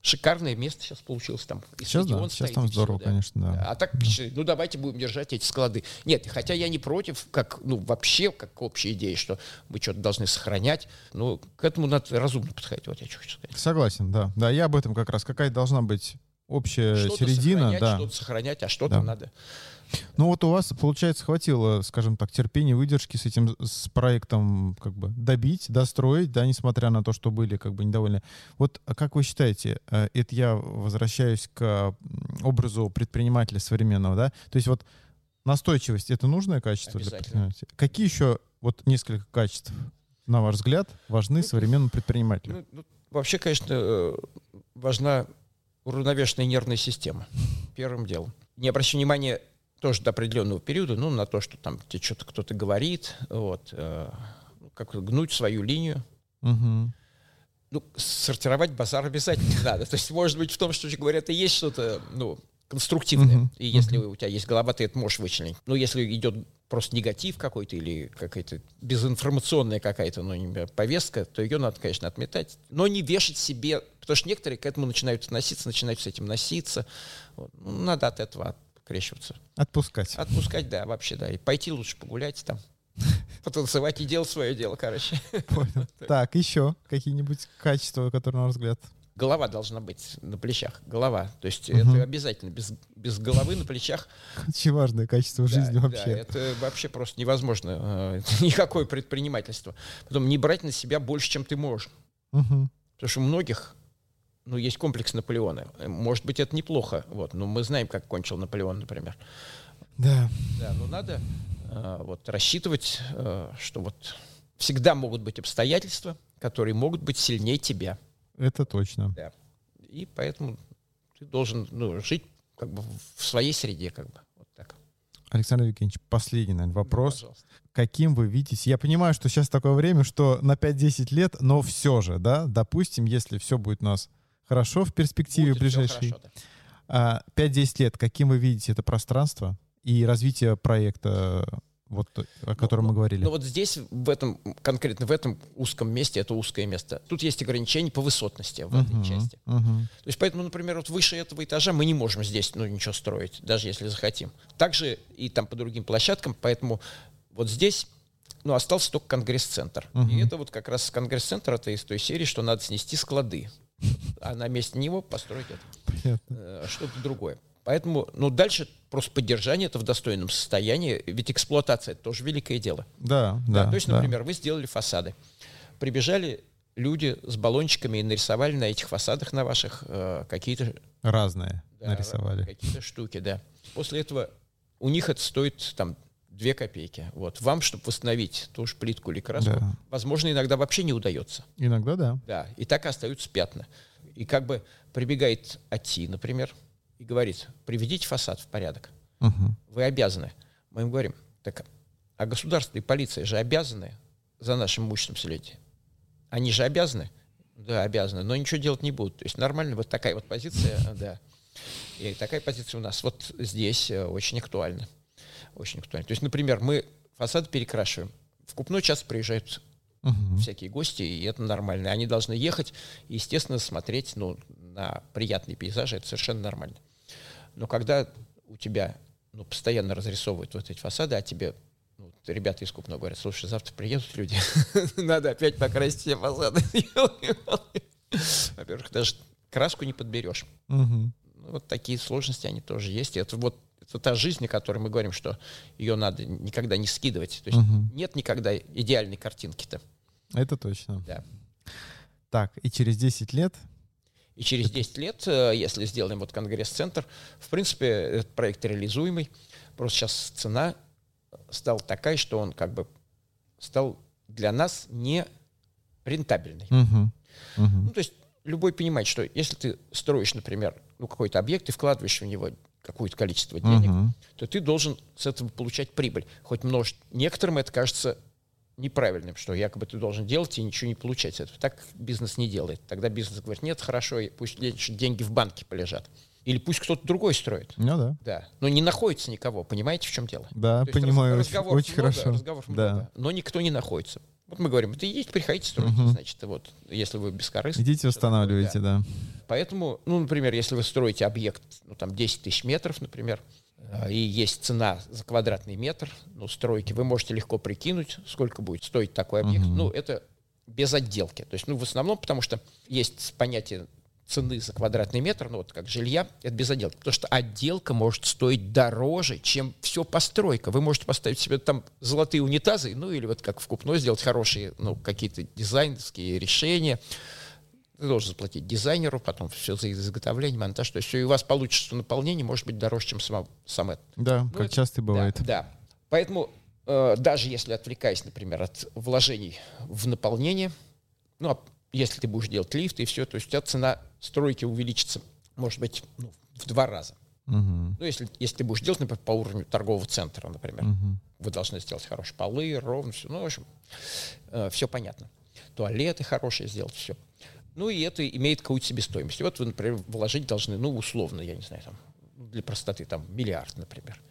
Шикарное место сейчас получилось там. И сейчас, да, сейчас стоит, там здорово, все, да. конечно, да. А так, ну давайте будем держать эти склады. Нет, хотя я не против, как, ну вообще, как общая идея, что мы что-то должны сохранять. Ну, к этому надо разумно подходить, вот я что хочу сказать. Согласен, да. Да, я об этом как раз. Какая должна быть общая что середина. Да. Что-то сохранять, а что-то да. надо ну вот у вас, получается, хватило, скажем так, терпения, выдержки с этим, с проектом как бы добить, достроить, да, несмотря на то, что были как бы недовольны. Вот а как вы считаете, э, это я возвращаюсь к образу предпринимателя современного, да? То есть вот настойчивость — это нужное качество для предпринимателя? Какие еще вот несколько качеств, на ваш взгляд, важны ну, современному предпринимателю? Ну, ну, вообще, конечно, э, важна уравновешенная нервная система. Первым делом. Не обращаю внимания тоже до определенного периода, ну, на то, что там тебе что-то кто-то говорит, вот, э, как гнуть свою линию. Угу. Ну, сортировать базар обязательно надо. То есть, может быть, в том, что говорят, и есть что-то, ну, конструктивное. Uh-huh. И если uh-huh. у тебя есть голова, ты это можешь вычленить. Но если идет просто негатив какой-то или какая-то безинформационная какая-то ну, повестка, то ее надо, конечно, отметать. Но не вешать себе, потому что некоторые к этому начинают относиться, начинают с этим носиться. Вот. Ну, надо от этого открещиваться. Отпускать. Отпускать, да, вообще, да. И пойти лучше погулять там, потанцевать и делать свое дело, короче. Понял. Так, еще какие-нибудь качества, которые, на ваш взгляд? Голова должна быть на плечах. Голова. То есть угу. это обязательно. Без, без головы на плечах. Очень важное качество в жизни да, вообще. Да, это вообще просто невозможно. Это никакое предпринимательство. Потом не брать на себя больше, чем ты можешь. Угу. Потому что у многих ну, есть комплекс Наполеона. Может быть, это неплохо, вот, но мы знаем, как кончил Наполеон, например. Да. Да, но надо э, вот рассчитывать, э, что вот всегда могут быть обстоятельства, которые могут быть сильнее тебя. Это точно. Да. И поэтому ты должен ну, жить как бы в своей среде, как бы. Вот так. Александр Евгеньевич, последний, наверное, вопрос. Ну, Каким вы видите? Я понимаю, что сейчас такое время, что на 5-10 лет, но все же, да, допустим, если все будет у нас хорошо в перспективе Будет ближайшей. Хорошо, да. 5-10 лет, каким вы видите это пространство и развитие проекта, вот, о котором ну, мы говорили? Ну вот здесь, в этом, конкретно в этом узком месте, это узкое место, тут есть ограничения по высотности в этой uh-huh, части. Uh-huh. То есть поэтому, например, вот выше этого этажа мы не можем здесь ну, ничего строить, даже если захотим. Также и там по другим площадкам, поэтому вот здесь ну, остался только конгресс-центр. Uh-huh. И это вот как раз конгресс-центр, это из той серии, что надо снести склады а на месте него построить это. Э, что-то другое. Поэтому, ну, дальше просто поддержание это в достойном состоянии, ведь эксплуатация это тоже великое дело. Да, да. да то есть, да. например, вы сделали фасады, прибежали люди с баллончиками и нарисовали на этих фасадах на ваших э, какие-то разные да, нарисовали какие-то штуки, да. После этого у них это стоит там 2 копейки. Вот. Вам, чтобы восстановить ту же плитку или краску, да. возможно, иногда вообще не удается. Иногда да. Да, и так и остаются пятна. И как бы прибегает АТИ, например, и говорит, приведите фасад в порядок. Угу. Вы обязаны. Мы им говорим, так, а государство и полиция же обязаны за нашим имуществом следить. Они же обязаны? Да, обязаны, но ничего делать не будут. То есть нормально вот такая вот позиция, да. И такая позиция у нас вот здесь э, очень актуальна очень актуально. То есть, например, мы фасады перекрашиваем. В Купной часто приезжают угу. всякие гости, и это нормально. Они должны ехать и, естественно, смотреть ну, на приятные пейзажи, это совершенно нормально. Но когда у тебя ну, постоянно разрисовывают вот эти фасады, а тебе ну, ребята из Купного говорят, слушай, завтра приедут люди, надо опять покрасить все фасады. Во-первых, даже краску не подберешь. Ну, вот такие сложности, они тоже есть. это вот это та жизнь, о которой мы говорим, что ее надо никогда не скидывать. То есть угу. нет никогда идеальной картинки-то. Это точно. Да. Так, и через 10 лет И через 10 лет, э, если сделаем вот конгресс-центр, в принципе, этот проект реализуемый. Просто сейчас цена стала такая, что он как бы стал для нас не рентабельный. Мгм. Мгм. Ну, то есть любой понимает, что если ты строишь, например, ну, какой-то объект и вкладываешь в него какое-то количество денег, Мгм. то ты должен с этого получать прибыль. Хоть множ... некоторым это кажется неправильным, что якобы ты должен делать и ничего не получать с этого. Так бизнес не делает. Тогда бизнес говорит, нет, хорошо, пусть деньги в банке полежат. Или пусть кто-то другой строит. Ну да. Да. Но не находится никого. Понимаете, в чем дело? Да, То есть понимаю, разговоров очень много, хорошо. разговоров да. много, но никто не находится. Вот мы говорим, это идите, приходите, стройте, Мгм. значит, вот, если вы бескорыстны. Идите устанавливайте, да. да. Поэтому, ну, например, если вы строите объект, ну, там, 10 тысяч метров, например, э, и есть цена за квадратный метр, ну, стройки, вы можете легко прикинуть, сколько будет стоить такой объект. Мгм. Ну, это без отделки. То есть, ну, в основном, потому что есть понятие цены за квадратный метр, ну, вот как жилья, это без отделки. Потому что отделка может стоить дороже, чем все постройка. Вы можете поставить себе там золотые унитазы, ну, или вот как в Купно сделать хорошие, ну, какие-то дизайнерские решения. Ты должен заплатить дизайнеру, потом все за изготовление, монтаж. То есть все, и у вас получится наполнение, может быть, дороже, чем сам, сам это. Да, Ну, как это- часто бывает. Да, да. Поэтому э, даже если отвлекаясь, например, от вложений в наполнение, ну, а если ты будешь делать лифт и все, то есть у тебя цена стройки увеличится, может быть, ну, в два раза. Мгм. Ну, если, если ты будешь делать, например, по уровню торгового центра, например, Мгм. вы должны сделать хорошие полы, ровно все. Ну, в общем, все понятно. Туалеты хорошие сделать, все. Ну, и это имеет какую-то себестоимость. И вот вы, например, вложить должны, ну, условно, я не знаю, там, для простоты, там, миллиард, например.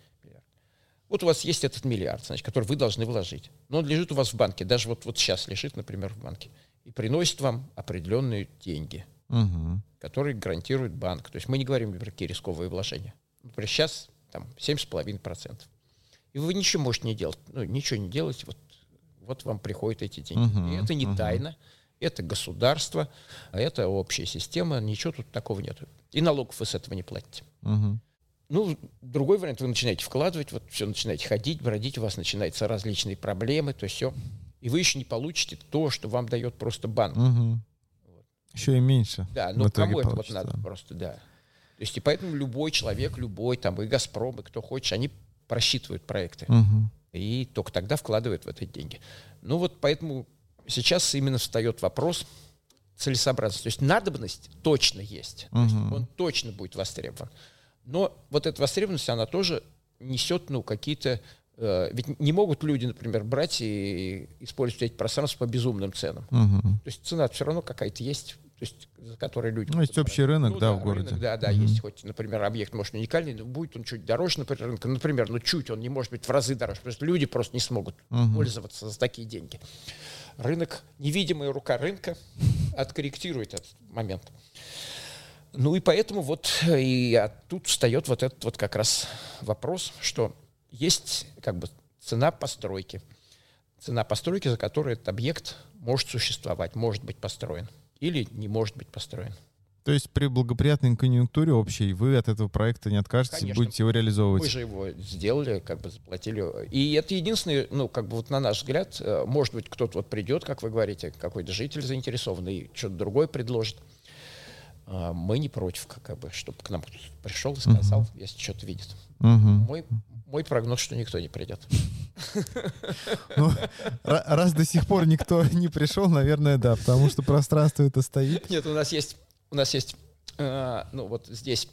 Вот у вас есть этот миллиард, значит, который вы должны вложить. Но он лежит у вас в банке, даже вот, вот сейчас лежит, например, в банке, и приносит вам определенные деньги, Мгм. которые гарантирует банк. То есть мы не говорим про какие рисковые вложения. Например, сейчас там 7,5%. И вы ничего можете не делать. Ну, ничего не делать, вот, вот вам приходят эти деньги. Мгм, И это не мгм. тайна, это государство, а это общая система, ничего тут такого нет. И налогов вы с этого не платите. Мгм. Ну, другой вариант, вы начинаете вкладывать, вот все начинаете ходить, бродить, у вас начинаются различные проблемы, то есть все. И вы еще не получите то, что вам дает просто банк. Мгм. Еще и меньше. Да, в ну кому это вот надо просто, да. То есть и поэтому любой человек, любой там и Газпром, и кто хочет, они просчитывают проекты. Мгм. И только тогда вкладывают в это деньги. Ну вот поэтому сейчас именно встает вопрос целесообразности. То есть надобность точно есть. То есть он точно будет востребован. Но вот эта востребованность, она тоже несет, ну, какие-то... э, ведь не могут люди, например, брать и использовать эти пространства по безумным ценам. Мгм. То есть цена все равно какая-то есть, то есть за которой люди... Ну, есть общий рынок, Ну да, в городе. рынок, да, да, Мгм. есть хоть, например, объект, может, уникальный, но будет он чуть дороже, например, рынка. Например, ну чуть, он не может быть в разы дороже, потому что люди просто не смогут Мгм. пользоваться за такие деньги. Рынок, невидимая рука рынка откорректирует этот момент. Ну и поэтому вот э, и а тут встает вот этот вот как раз вопрос, что есть как бы цена постройки. Цена постройки, за которой этот объект может существовать, может быть построен или не может быть построен. То есть при благоприятной конъюнктуре общей вы от этого проекта не откажетесь и Конечно. будете его реализовывать. Мы же его сделали, как бы заплатили. И это единственное, ну, как бы вот на наш взгляд, э, может быть, кто-то вот придет, как вы говорите, какой-то житель заинтересованный, и что-то другое предложит. А Мы не против, как бы, чтобы к нам кто-то пришел и сказал, если что-то видит. Мгм. Мой, мой прогноз, что никто не придет. Ну, ра- раз до сих пор никто не пришел, наверное, да, потому что пространство это стоит. Нет, у нас есть, у нас есть, э, ну вот здесь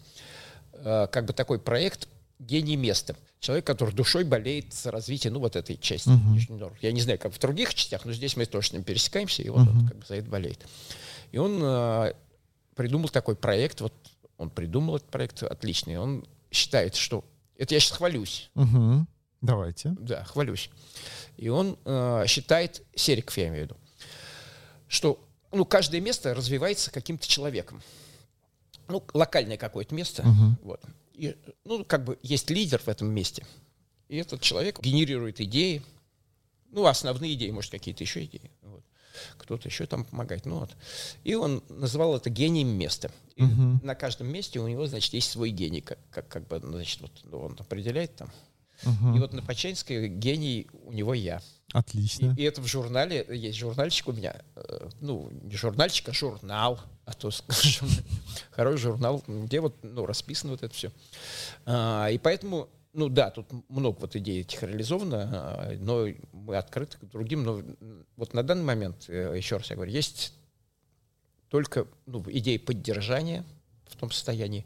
э, как бы такой проект «Гений места». Человек, который душой болеет за развитие, ну, вот этой части Мгм. Нижнего Новгорода. Я не знаю, как в других частях, но здесь мы тоже с ним пересекаемся, и вот он Мгм. как бы за это болеет. И он э, придумал такой проект, вот он придумал этот проект отличный, он считает, что... Это я сейчас хвалюсь, Мгм. Давайте. да, хвалюсь. И он э, считает, Сериков я имею в виду, что ну, каждое место развивается каким-то человеком. Ну, локальное какое-то место. Мгм. Вот. И, ну, как бы есть лидер в этом месте. И этот человек генерирует идеи. Ну, основные идеи, может, какие-то еще идеи. Вот. Кто-то еще там помогает. Ну, вот. И он называл это гением места. И Мгм. на каждом месте у него, значит, есть свой гений. Как, как, как бы, ну, значит, вот, ну, он определяет там Мгм. И вот на Почаинской гений у него я. Отлично. И, и это в журнале, есть журнальчик у меня, э, ну, не журнальчик, а журнал, а то хороший журнал, где вот, ну, расписано вот это все. и поэтому, ну да, тут много вот идей этих реализовано, а, но мы открыты к другим, но вот на данный момент, э, еще раз я говорю, есть только ну, идеи поддержания в том состоянии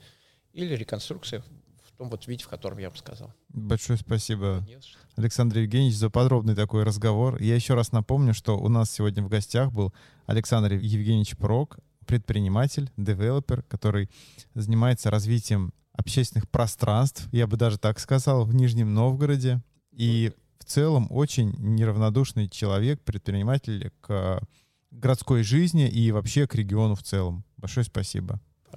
или реконструкция в том вот виде, в котором я вам сказал. Большое спасибо, что. Александр Евгеньевич, за подробный такой разговор. Я еще раз напомню, что у нас сегодня в гостях был Александр Евгеньевич Прок, предприниматель, девелопер, который занимается развитием общественных пространств, я бы даже так сказал, в Нижнем Новгороде. И в целом очень неравнодушный человек, предприниматель к городской жизни и вообще к региону в целом. Большое спасибо.